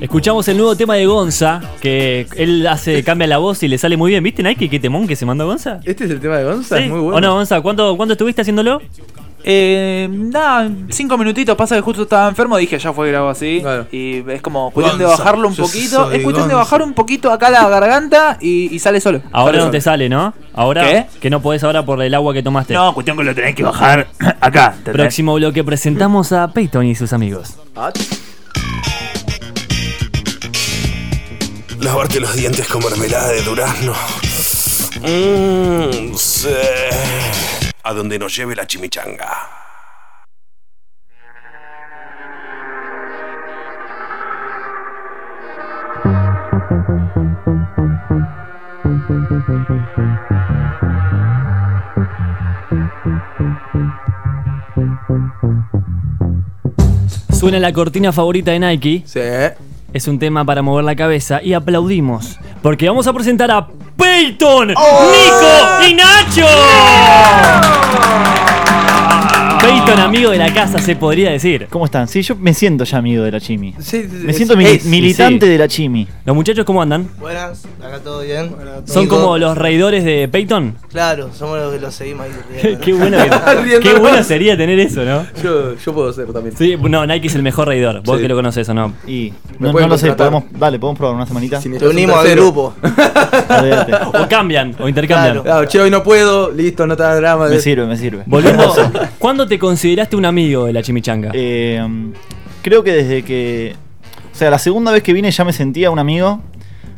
Escuchamos el nuevo tema de Gonza, que él hace, cambia la voz y le sale muy bien. ¿Viste, Nike, qué temón que se mandó Gonza? Este es el tema de Gonza, ¿Sí? es muy bueno. ¿O no, Gonza? ¿Cuánto, ¿Cuánto estuviste haciéndolo? Eh, nada, cinco minutitos, pasa que justo estaba enfermo, dije ya fue grabo así. Claro. Y es como cuestión de bajarlo un poquito. Es cuestión de bajar un poquito acá la garganta y, y sale solo. Ahora Sale no solo. te sale, ¿no? Ahora ¿Qué? que no podés ahora por el agua que tomaste. No, cuestión que lo tenés que bajar acá. ¿entendés? Próximo bloque presentamos a Peyton y sus amigos. Ah, Lavarte los dientes con mermelada de durazno. Mmm, sí. A donde nos lleve la chimichanga. Suena la cortina favorita de Nike. Sí. Es un tema para mover la cabeza y aplaudimos. Porque vamos a presentar a Peyton, ¡Oh! Nico y Nacho. Peyton, amigo de la casa, se podría decir. ¿Cómo están? Sí, yo me siento ya amigo de la Chimi. Sí, Me siento mili- es- militante sí. de la Chimi. ¿Los muchachos cómo andan? Buenas, acá todo bien. ¿Son Nico. como los reidores de Peyton? Claro, somos los que los seguimos ahí. Qué, riendo, ¿no? qué bueno, que- qué bueno sería tener eso, ¿no? Yo, yo puedo ser también. Sí, no, Nike es el mejor reidor. Vos Sí. que lo conoces o no. Y no, no lo sé, podemos, dale, podemos probar una semanita. Si unimos al grupo. O cambian, o intercambian. Claro. Claro, che, hoy no puedo, listo, no te da drama. Me sirve, me sirve. Volviendo, ¿cuándo te consideraste un amigo de la chimichanga? Eh, creo que desde que. O sea, la segunda vez que vine ya me sentía un amigo.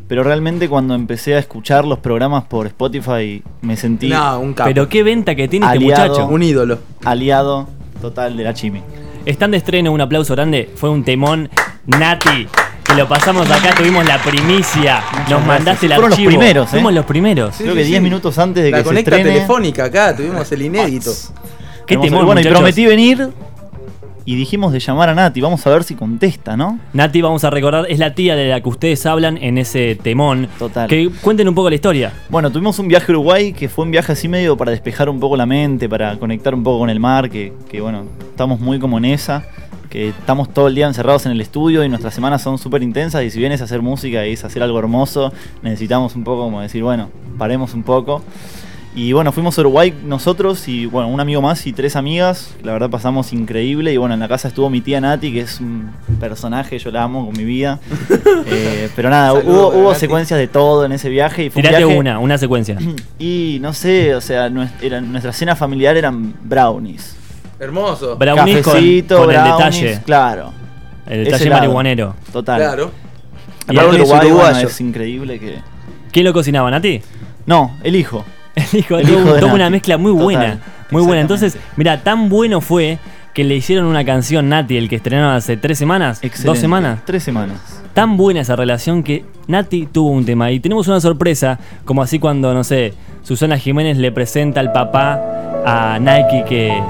Pero realmente cuando empecé a escuchar los programas por Spotify me sentí No, un capo. Pero qué venta que tiene este Aliado. muchacho. Un ídolo. aliado total de la Chimi. Están de estreno, un aplauso grande. Fue un temón Nati. Que lo pasamos acá, tuvimos la primicia. Nos gracias. mandaste el Fueron los archivo. primeros, ¿eh? Fuimos los primeros. Sí, Creo sí, que sí. 10 minutos antes de La que se conecta estrene. telefónica acá, tuvimos el inédito. Qué temón, Bueno, y prometí venir y dijimos de llamar a Nati. Vamos a ver si contesta, ¿no? Nati, vamos a recordar, es la tía de la que ustedes hablan en ese temón. Total. Que cuenten un poco la historia. Bueno, tuvimos un viaje a Uruguay que fue un viaje así medio para despejar un poco la mente, para conectar un poco con el mar, que, que, bueno, estamos muy como en esa, que estamos todo el día encerrados en el estudio y nuestras semanas son súper intensas y si bien es hacer música y es hacer algo hermoso, necesitamos un poco como decir, bueno, paremos un poco. Y bueno, fuimos a Uruguay nosotros y bueno, un amigo más y tres amigas. La verdad pasamos increíble. Y bueno, en la casa estuvo mi tía Nati, que es un personaje, yo la amo con mi vida. Eh, pero nada, Saludos hubo, secuencias de todo en ese viaje. Y fue un Tirate viaje- una, una secuencia. Y no sé, o sea, nues- era- nuestra cena familiar eran brownies. Hermoso. Brownies con, Cafecito, con el brownies, detalle. Claro, El detalle marihuanero. total. Claro. Y Brownies Uruguay, bueno, es increíble que... ¿Quién lo cocinaba, Nati? No, el hijo. El hijo, El tuvo- hijo de tuvo Nati. una mezcla muy Total, buena. Muy buena. Entonces, mira, tan bueno fue que le hicieron una canción Nati, el que estrenaron hace tres semanas, Excelente. dos semanas. Tres semanas. Tan buena esa relación que Nati tuvo un tema. Y tenemos una sorpresa, como así cuando, no sé, Susana Jiménez le presenta al papá a Nike que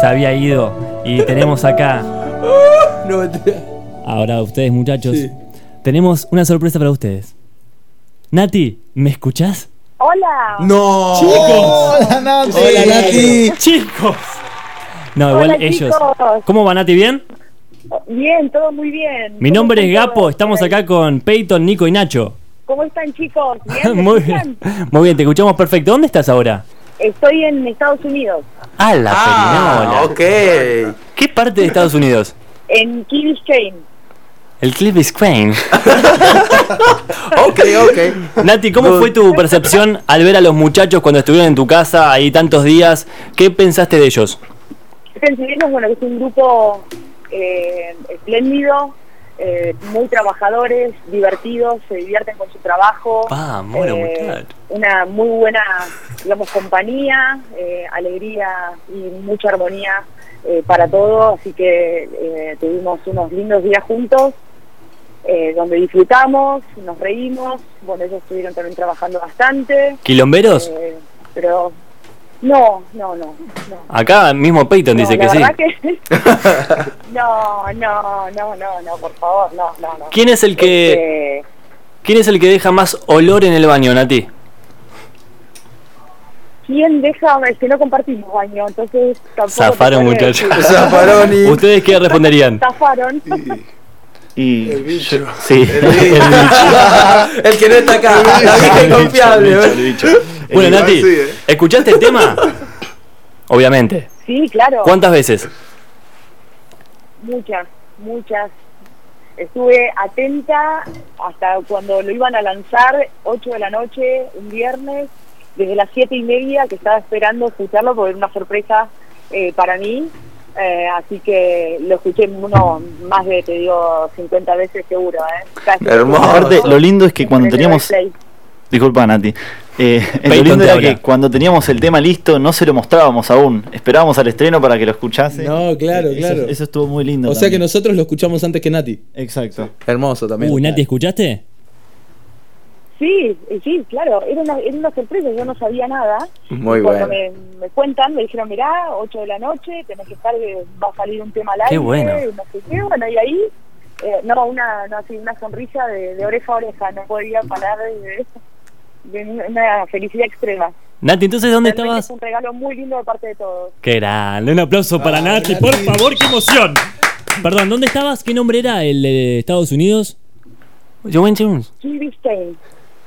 se había ido. Y tenemos acá, No, ahora ustedes muchachos, Sí. tenemos una sorpresa para ustedes. Nati, ¿me escuchás? Hola. no. Hola, Nati. Hola, Nati. ¡Chicos! No, igual Hola, ellos. chicos. ¿Cómo va Nati? ¿Bien? Bien, todo muy bien. Mi ¿Cómo nombre es Gapo, todos estamos acá con Peyton, Nico y Nacho. ¿Cómo están, chicos? ¿Bien? ¿Me Muy bien, muy bien, te escuchamos perfecto. ¿Dónde estás ahora? Estoy en Estados Unidos, Ah, la Ah, ok. ¿Qué parte de Estados Unidos? en Key Biscayne. El Cliff Crane. Ok, ok. Nati, ¿cómo fue tu percepción al ver a los muchachos cuando estuvieron en tu casa ahí tantos días? ¿Qué pensaste de ellos? Pensemos, bueno, que es un grupo eh, espléndido, eh, muy trabajadores, divertidos, se divierten con su trabajo. Vamos, los Eh. Una muy buena, digamos, compañía, eh, alegría y mucha armonía eh, para todo, así que eh, tuvimos unos lindos días juntos, eh, donde disfrutamos, nos reímos, bueno, ellos estuvieron también trabajando bastante, ¿Quilomberos? eh, pero no, no, no, no. Acá mismo Peyton No, dice la que sí. verdad que- no, no, no, no, no, por favor, no, no, no. ¿Quién es el que Este, quién es el que deja más olor en el baño, Nati? quién deja, es que no compartimos baño, entonces tampoco. Zafaron, muchachos. Zafaron y- ¿Ustedes qué responderían? Zafaron. Y El bicho. sí. El que no está acá. La vieja inconfiable. El ¿eh? bicho. Bueno, El- Nati, sí, eh. ¿escuchaste el tema? Obviamente. Sí, claro. ¿Cuántas veces? Muchas, muchas. Estuve atenta hasta cuando lo iban a lanzar, 8 de la noche, un viernes, desde las siete y media, que estaba esperando escucharlo porque era una sorpresa eh, para mí. Eh, así que lo escuché uno más de, te digo, 50 veces seguro. ¿eh? Casi. Hermoso. Aparte, lo lindo es que cuando teníamos. Disculpa, Nati. Eh, lo lindo era que cuando teníamos el tema listo no se lo mostrábamos aún. Esperábamos al estreno para que lo escuchase. No, claro, claro. Eso, estuvo muy lindo. O sea que nosotros lo escuchamos antes que Nati. Exacto. Hermoso también. Uy, Nati, ¿escuchaste? Sí, eh, sí, claro, era una, era una sorpresa, yo no sabía nada. Muy cuando bueno. me, me cuentan, me dijeron, mirá, 8 de la noche, tenés que estar, que va a salir un tema al Qué aire, bueno. y no sé qué, bueno, y ahí, eh, no, una, no, así, una sonrisa de, de oreja a oreja, no podía parar de, de una felicidad extrema. Nati, entonces, ¿dónde Realmente estabas? Es un regalo muy lindo de parte de todos. Qué grande. Un aplauso para Ah, Nati, Nati. por favor, qué emoción. Perdón, ¿dónde estabas? ¿Qué nombre era el de Estados Unidos? Joven Jones.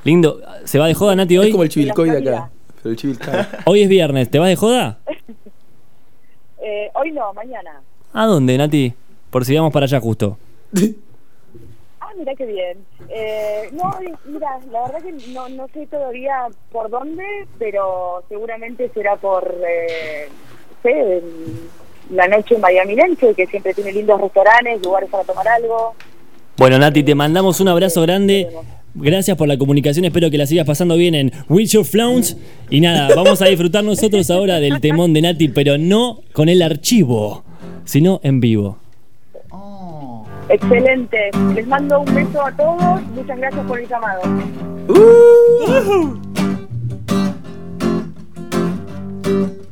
Lindo. ¿Se va de joda, Nati, Es hoy? como el chivilcoy de acá. Pero el chivilcoy. Hoy es viernes. ¿Te vas de joda? eh, hoy no, mañana. ¿A dónde, Nati? Por si vamos para allá justo. Ah, mira qué bien. Eh, no, mira, la verdad que no, no sé todavía por dónde, pero seguramente será por, eh, sé, en la noche en Miami Lense, que siempre tiene lindos restaurantes, lugares para tomar algo. Bueno, Nati, te mandamos un abrazo grande. Gracias por la comunicación. Espero que la sigas pasando bien en With Your Flowns. Y nada, vamos a disfrutar nosotros ahora del temón de Nati, pero no con el archivo, sino en vivo. Oh. Excelente. Les mando un beso a todos. Muchas gracias por el llamado. Y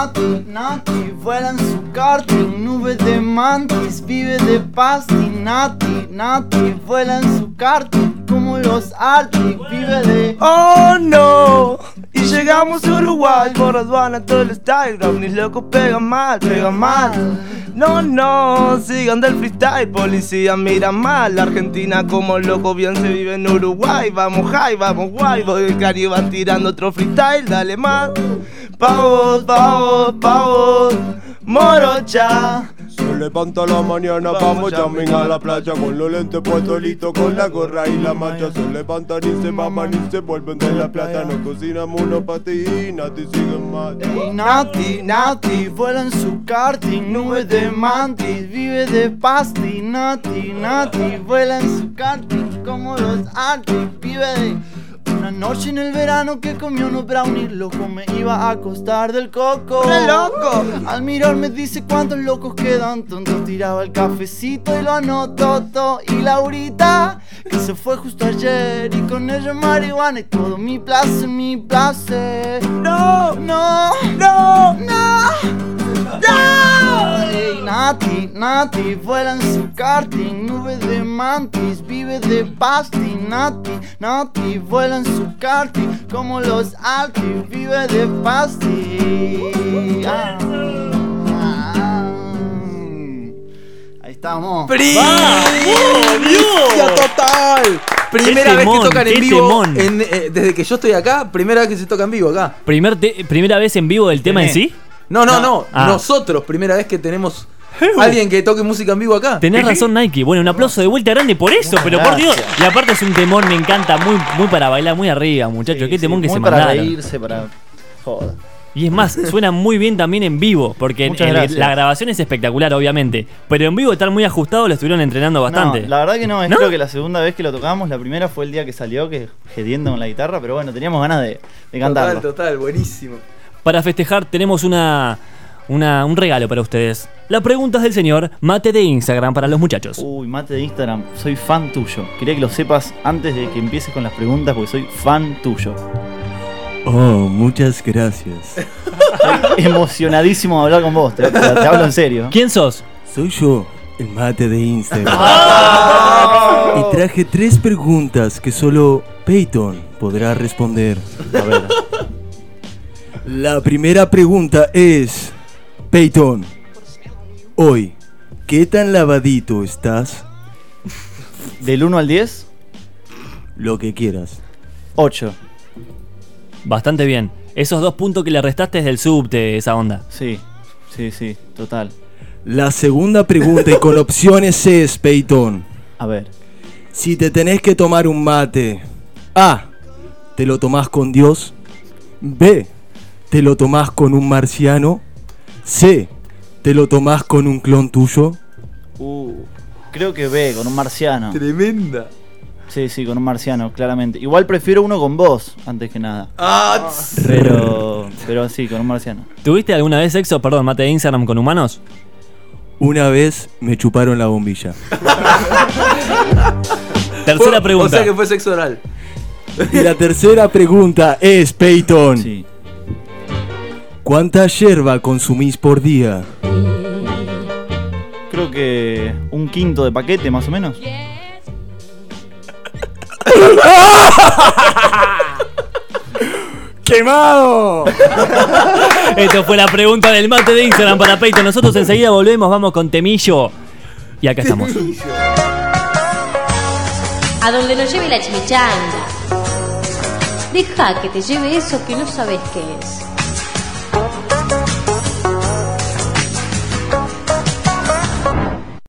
Nati, Nati, vuela en su karting, nube de mantis, vive de pasti. Nati, Nati, vuela en su karting, como los Arctic, vive de... Oh no, llegamos a Uruguay por aduana todo el style, mis locos pegan mal, pegan mal. No, no, sigan del freestyle, policía mira mal, la Argentina como loco bien se vive en Uruguay, vamos high, vamos guay, voy el Cari va tirando otro freestyle, dale más. Pavos, pavos, pavos, morocha. Levanta la mañana, vamos jamming a la playa Con los lentes puestos listos, con la gorra y la mancha. Se levantan y se maman y se vuelven de la plata. Nos cocinamos unos y siguen más Y Nati, Nati, vuela en su karting, nube de mantis, vive de pasti. Nati, Nati, vuela en su karting, como los Arctic, vive de... Una noche en el verano que comió unos brownies, loco, me iba a acostar del coco. ¡Re loco! Al mirar me dice cuántos locos quedan, tonto tiraba el cafecito y lo anotó todo. Y Laurita, que se fue justo ayer, y con ella marihuana y todo mi placer, mi placer. No, No, no, no, no. Nati, Nati, vuela en su karting, nube de mantis, vive de pasti. Nati, Nati, vuela en su karting, como los Altis, vive de pasti. Ah, ah. Ahí estamos. ¡Primicia total! Primera Qué vez temón, que tocan en vivo. temón. en, eh, desde que yo estoy acá, primera vez que se toca en vivo acá. Primer te- ¿Primera vez en vivo del tema en sí? No, no, no. Ah. Nosotros, primera vez que tenemos alguien que toque música en vivo acá. Tenés razón, Nike. Bueno, un aplauso de vuelta grande por eso, pero por Dios. Y aparte es un temón, me encanta, muy, muy para bailar, muy arriba, muchachos. Qué temón que Muy se para mandaron. reírse, para. Joder. Y es más, suena muy bien también en vivo, porque en- Muchas en- gracias. la grabación es espectacular, obviamente. Pero en vivo están muy ajustados, lo estuvieron entrenando bastante. No, la verdad que no, es ¿No? creo que la segunda vez que lo tocamos, la primera fue el día que salió, que gediendo con la guitarra, pero bueno, teníamos ganas de, de Total, cantarlo. total, buenísimo. Para festejar tenemos una, una- un regalo para ustedes. Las preguntas del señor Mate de Instagram para los muchachos. Uy, mate de Instagram, soy fan tuyo. Quería que lo sepas antes de que empieces con las preguntas, porque soy fan tuyo. Oh, muchas gracias. Estoy emocionadísimo de hablar con vos, te, te- te hablo en serio. ¿Quién sos? Soy yo, el mate de Instagram. y traje tres preguntas que solo Peyton podrá responder. A ver. La primera pregunta es, Peyton, hoy, ¿qué tan lavadito estás? ¿Del 1 al 10? Lo que quieras. 8. Bastante bien. Esos dos puntos que le restaste es del subte, esa onda. Sí, sí, sí, total. La segunda pregunta y con opciones es, Peyton. A ver. Si te tenés que tomar un mate, A, ¿te lo tomás con Dios? B, ¿te lo tomás con un marciano? C, ¿te lo tomás con un clon tuyo? Uh, creo que B, con un marciano. Tremenda. Sí, sí, con un marciano, claramente. Igual prefiero uno con vos, antes que nada. Ah, Pero, pero sí, con un marciano. ¿Tuviste alguna vez sexo, perdón, mate de Instagram con humanos? Una vez me chuparon la bombilla. Tercera O pregunta. sea que fue sexo oral. Y la tercera pregunta es, Peyton, Sí. ¿Cuánta yerba consumís por día? Creo que un quinto de paquete, más o menos. ¡Quemado! Esto fue la pregunta del mate de Instagram para Peyton. Nosotros enseguida volvemos, vamos con Temillo. Y acá estamos. A donde nos lleve la chimichanga. Deja que te lleve eso que no sabes qué es. Oh.